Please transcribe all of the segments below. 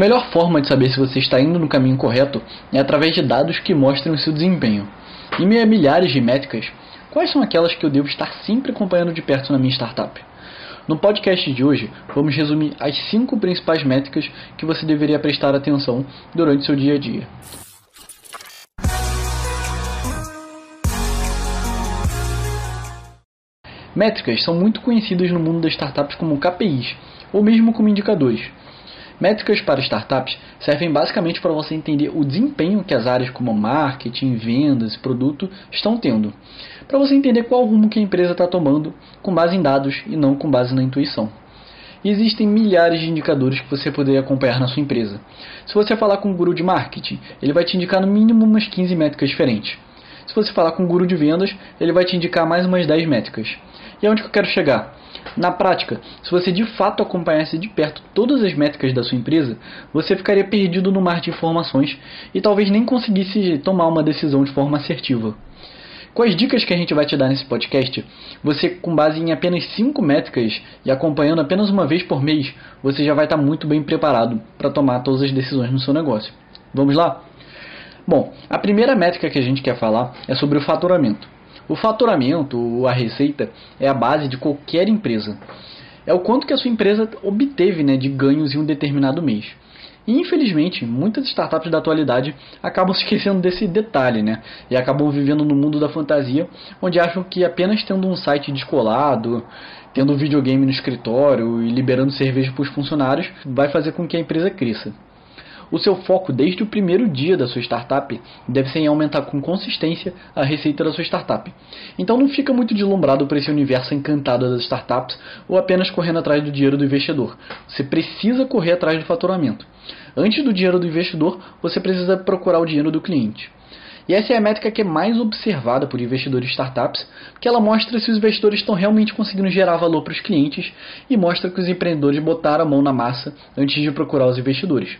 melhor forma de saber se você está indo no caminho correto é através de dados que mostrem o seu desempenho. Em meio a milhares de métricas, quais são aquelas que eu devo estar sempre acompanhando de perto na minha startup? No podcast de hoje, vamos resumir as cinco principais métricas que você deveria prestar atenção durante seu dia a dia. Métricas são muito conhecidas no mundo das startups como KPIs, ou mesmo como indicadores. Métricas para startups servem basicamente para você entender o desempenho que as áreas como marketing, vendas e produto estão tendo, para você entender qual rumo que a empresa está tomando com base em dados e não com base na intuição. E existem milhares de indicadores que você poderia acompanhar na sua empresa. Se você falar com um guru de marketing, ele vai te indicar no mínimo umas 15 métricas diferentes. Se você falar com um guru de vendas, ele vai te indicar mais umas 10 métricas. E aonde que eu quero chegar? Na prática, se você de fato acompanhasse de perto todas as métricas da sua empresa, você ficaria perdido no mar de informações e talvez nem conseguisse tomar uma decisão de forma assertiva. Com as dicas que a gente vai te dar nesse podcast, você, com base em apenas 5 métricas e acompanhando apenas uma vez por mês, você já vai estar muito bem preparado para tomar todas as decisões no seu negócio. Vamos lá? Bom, a primeira métrica que a gente quer falar é sobre o faturamento. O faturamento, a receita, é a base de qualquer empresa. É o quanto que a sua empresa obteve né, de ganhos em um determinado mês. E infelizmente, muitas startups da atualidade acabam se esquecendo desse detalhe, né? E acabam vivendo no mundo da fantasia, onde acham que apenas tendo um site descolado, tendo um videogame no escritório e liberando cerveja para os funcionários, vai fazer com que a empresa cresça. O seu foco desde o primeiro dia da sua startup deve ser em aumentar com consistência a receita da sua startup. Então não fica muito deslumbrado por esse universo encantado das startups ou apenas correndo atrás do dinheiro do investidor. Você precisa correr atrás do faturamento. Antes do dinheiro do investidor, você precisa procurar o dinheiro do cliente. E essa é a métrica que é mais observada por investidores de startups, porque ela mostra se os investidores estão realmente conseguindo gerar valor para os clientes e mostra que os empreendedores botaram a mão na massa antes de procurar os investidores.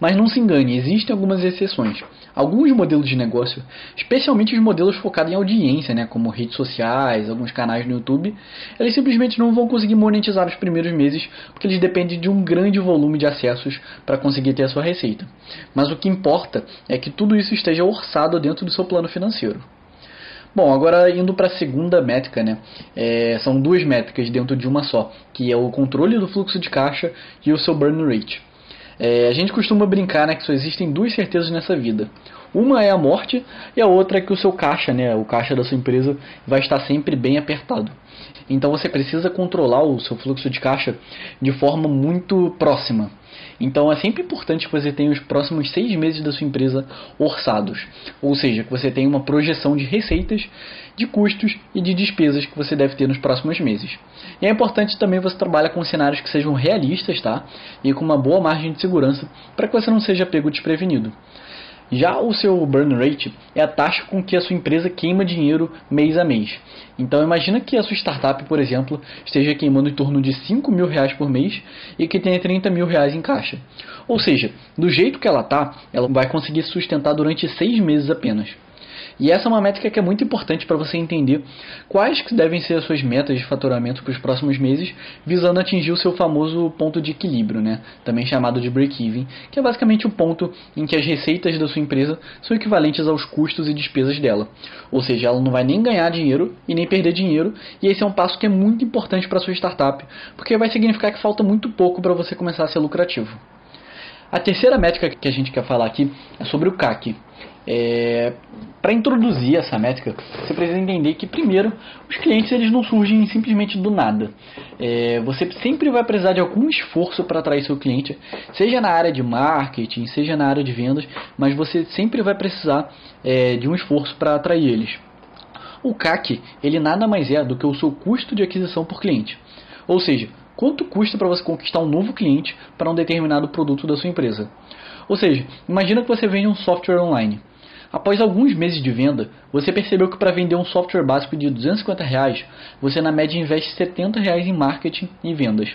Mas não se engane, existem algumas exceções. Alguns modelos de negócio, especialmente os modelos focados em audiência, né, como redes sociais, alguns canais no YouTube, eles simplesmente não vão conseguir monetizar os primeiros meses porque eles dependem de um grande volume de acessos para conseguir ter a sua receita. Mas o que importa é que tudo isso esteja orçado dentro do seu plano financeiro. Bom, agora indo para a segunda métrica, né? É, são duas métricas dentro de uma só, que é o controle do fluxo de caixa e o seu burn rate. É, a gente costuma brincar né, que só existem duas certezas nessa vida. Uma é a morte e a outra é que o seu caixa, né, o caixa da sua empresa, vai estar sempre bem apertado. Então você precisa controlar o seu fluxo de caixa de forma muito próxima. Então é sempre importante que você tenha os próximos seis meses da sua empresa orçados, ou seja, que você tenha uma projeção de receitas, de custos e de despesas que você deve ter nos próximos meses. E é importante também você trabalhar com cenários que sejam realistas, tá? E com uma boa margem de segurança para que você não seja pego desprevenido. Já o seu burn rate é a taxa com que a sua empresa queima dinheiro mês a mês. Então imagina que a sua startup, por exemplo, esteja queimando em torno de 5 mil reais por mês e que tenha 30 mil reais em caixa. Ou seja, do jeito que ela está, ela vai conseguir sustentar durante 6 meses apenas. E essa é uma métrica que é muito importante para você entender quais que devem ser as suas metas de faturamento para os próximos meses, visando atingir o seu famoso ponto de equilíbrio, né? também chamado de break-even, que é basicamente o ponto em que as receitas da sua empresa são equivalentes aos custos e despesas dela. Ou seja, ela não vai nem ganhar dinheiro e nem perder dinheiro, e esse é um passo que é muito importante para sua startup, porque vai significar que falta muito pouco para você começar a ser lucrativo. A terceira métrica que a gente quer falar aqui é sobre o CAC. É, para introduzir essa métrica, você precisa entender que primeiro os clientes eles não surgem simplesmente do nada. É, você sempre vai precisar de algum esforço para atrair seu cliente, seja na área de marketing, seja na área de vendas, mas você sempre vai precisar é, de um esforço para atrair eles. O CAC ele nada mais é do que o seu custo de aquisição por cliente. Ou seja, quanto custa para você conquistar um novo cliente para um determinado produto da sua empresa. Ou seja, imagina que você vende um software online. Após alguns meses de venda, você percebeu que para vender um software básico de 250 reais, você na média investe 70 reais em marketing e vendas.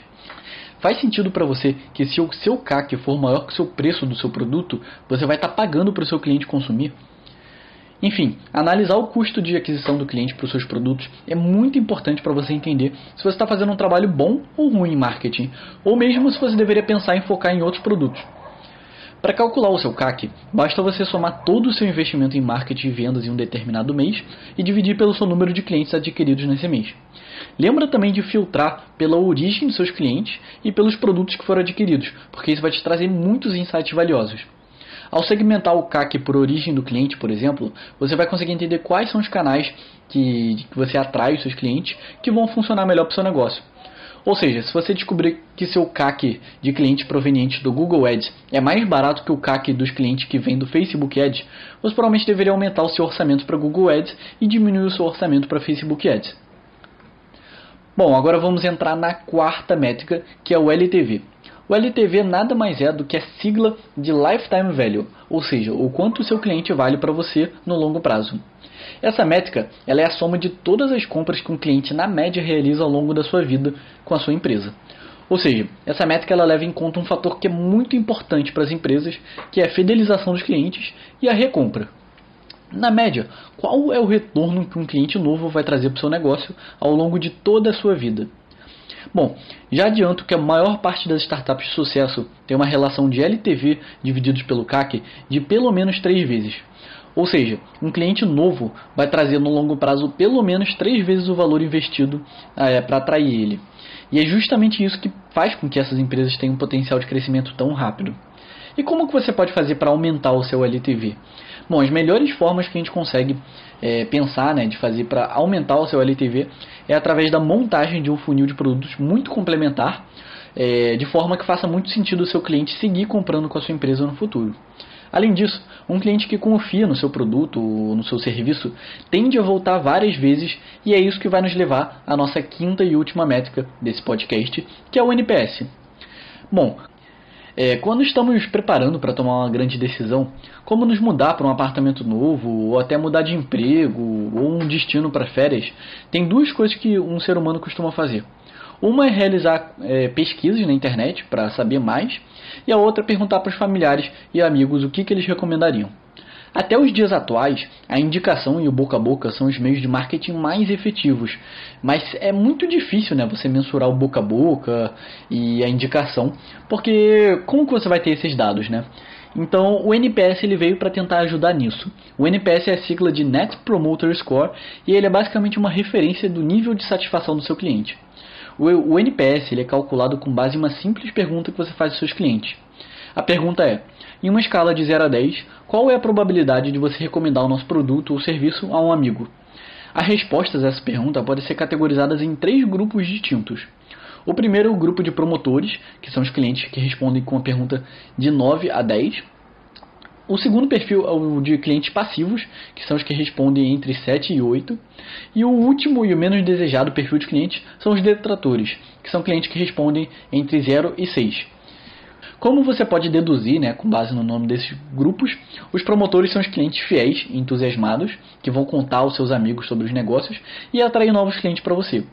Faz sentido para você que se o seu CAC for maior que o seu preço do seu produto, você vai estar tá pagando para o seu cliente consumir? Enfim, analisar o custo de aquisição do cliente para os seus produtos é muito importante para você entender se você está fazendo um trabalho bom ou ruim em marketing, ou mesmo se você deveria pensar em focar em outros produtos. Para calcular o seu CAC, basta você somar todo o seu investimento em marketing e vendas em um determinado mês e dividir pelo seu número de clientes adquiridos nesse mês. Lembra também de filtrar pela origem dos seus clientes e pelos produtos que foram adquiridos, porque isso vai te trazer muitos insights valiosos. Ao segmentar o CAC por origem do cliente, por exemplo, você vai conseguir entender quais são os canais que, que você atrai os seus clientes que vão funcionar melhor para o seu negócio. Ou seja, se você descobrir que seu CAC de clientes provenientes do Google Ads é mais barato que o CAC dos clientes que vêm do Facebook Ads, você provavelmente deveria aumentar o seu orçamento para Google Ads e diminuir o seu orçamento para Facebook Ads. Bom, agora vamos entrar na quarta métrica, que é o LTV. O LTV nada mais é do que a sigla de Lifetime Value, ou seja, o quanto o seu cliente vale para você no longo prazo. Essa métrica ela é a soma de todas as compras que um cliente na média realiza ao longo da sua vida com a sua empresa. Ou seja, essa métrica ela leva em conta um fator que é muito importante para as empresas, que é a fidelização dos clientes e a recompra. Na média, qual é o retorno que um cliente novo vai trazer para o seu negócio ao longo de toda a sua vida? Bom, já adianto que a maior parte das startups de sucesso tem uma relação de LTV divididos pelo CAC de pelo menos três vezes. Ou seja, um cliente novo vai trazer no longo prazo pelo menos três vezes o valor investido é, para atrair ele. E é justamente isso que faz com que essas empresas tenham um potencial de crescimento tão rápido. E como que você pode fazer para aumentar o seu LTV? Bom, as melhores formas que a gente consegue é, pensar né, de fazer para aumentar o seu LTV é através da montagem de um funil de produtos muito complementar, é, de forma que faça muito sentido o seu cliente seguir comprando com a sua empresa no futuro. Além disso, um cliente que confia no seu produto ou no seu serviço tende a voltar várias vezes e é isso que vai nos levar à nossa quinta e última métrica desse podcast, que é o NPS. Bom, é, quando estamos preparando para tomar uma grande decisão, como nos mudar para um apartamento novo, ou até mudar de emprego, ou um destino para férias, tem duas coisas que um ser humano costuma fazer. Uma é realizar é, pesquisas na internet para saber mais, e a outra é perguntar para os familiares e amigos o que, que eles recomendariam. Até os dias atuais, a indicação e o boca a boca são os meios de marketing mais efetivos, mas é muito difícil né, você mensurar o boca a boca e a indicação, porque como que você vai ter esses dados? Né? Então, o NPS ele veio para tentar ajudar nisso. O NPS é a sigla de Net Promoter Score e ele é basicamente uma referência do nível de satisfação do seu cliente. O, NPS ele é calculado com base em uma simples pergunta que você faz aos seus clientes. A pergunta é: em uma escala de 0 a 10, qual é a probabilidade de você recomendar o nosso produto ou serviço a um amigo? As respostas a essa pergunta podem ser categorizadas em três grupos distintos. O primeiro é o grupo de promotores, que são os clientes que respondem com a pergunta de 9 a 10. O segundo perfil é o de clientes passivos, que são os que respondem entre 7 e 8. E o último e o menos desejado perfil de clientes são os detratores, que são clientes que respondem entre 0 e 6. Como você pode deduzir, né, com base no nome desses grupos, os promotores são os clientes fiéis e entusiasmados, que vão contar aos seus amigos sobre os negócios e atrair novos clientes para você.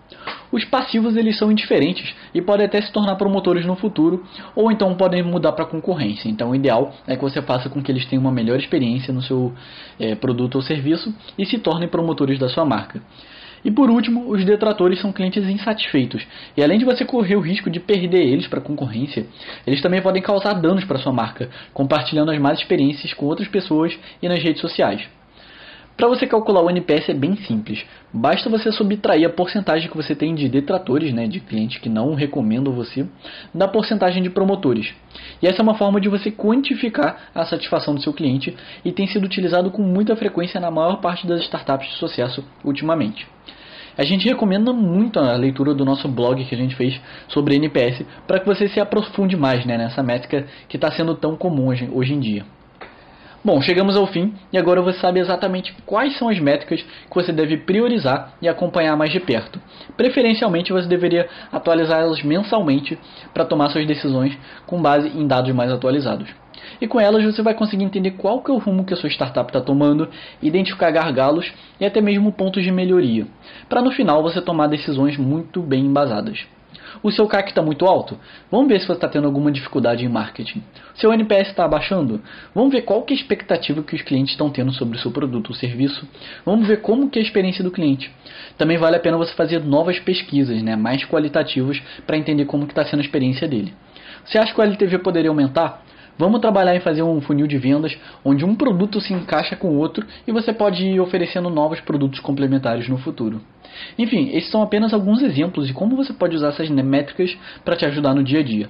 Os passivos eles são indiferentes e podem até se tornar promotores no futuro, ou então podem mudar para concorrência. Então o ideal é que você faça com que eles tenham uma melhor experiência no seu é, produto ou serviço e se tornem promotores da sua marca. E por último, os detratores são clientes insatisfeitos. E além de você correr o risco de perder eles para a concorrência, eles também podem causar danos para sua marca, compartilhando as más experiências com outras pessoas e nas redes sociais. Para você calcular o NPS é bem simples. Basta você subtrair a porcentagem que você tem de detratores, né, de clientes que não recomendam você, da porcentagem de promotores. E essa é uma forma de você quantificar a satisfação do seu cliente e tem sido utilizado com muita frequência na maior parte das startups de sucesso ultimamente. A gente recomenda muito a leitura do nosso blog que a gente fez sobre NPS para que você se aprofunde mais né, nessa métrica que está sendo tão comum hoje, hoje em dia. Bom, chegamos ao fim e agora você sabe exatamente quais são as métricas que você deve priorizar e acompanhar mais de perto. Preferencialmente você deveria atualizá-las mensalmente para tomar suas decisões com base em dados mais atualizados. E com elas você vai conseguir entender qual que é o rumo que a sua startup está tomando, identificar gargalos e até mesmo pontos de melhoria, para no final você tomar decisões muito bem embasadas. O seu CAC está muito alto? Vamos ver se você está tendo alguma dificuldade em marketing. Seu NPS está abaixando? Vamos ver qual que é a expectativa que os clientes estão tendo sobre o seu produto ou serviço. Vamos ver como que é a experiência do cliente. Também vale a pena você fazer novas pesquisas, né, mais qualitativas, para entender como está sendo a experiência dele. Você acha que o LTV poderia aumentar? Vamos trabalhar em fazer um funil de vendas onde um produto se encaixa com o outro e você pode ir oferecendo novos produtos complementares no futuro. Enfim, esses são apenas alguns exemplos de como você pode usar essas métricas para te ajudar no dia a dia.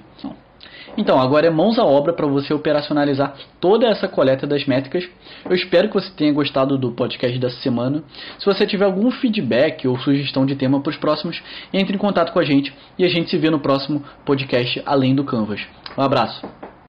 Então, agora é mãos à obra para você operacionalizar toda essa coleta das métricas. Eu espero que você tenha gostado do podcast dessa semana. Se você tiver algum feedback ou sugestão de tema para os próximos, entre em contato com a gente e a gente se vê no próximo podcast Além do Canvas. Um abraço.